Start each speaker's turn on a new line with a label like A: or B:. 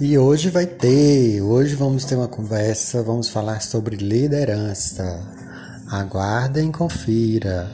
A: E hoje vai ter, hoje vamos ter uma conversa, vamos falar sobre liderança. Aguardem, confira.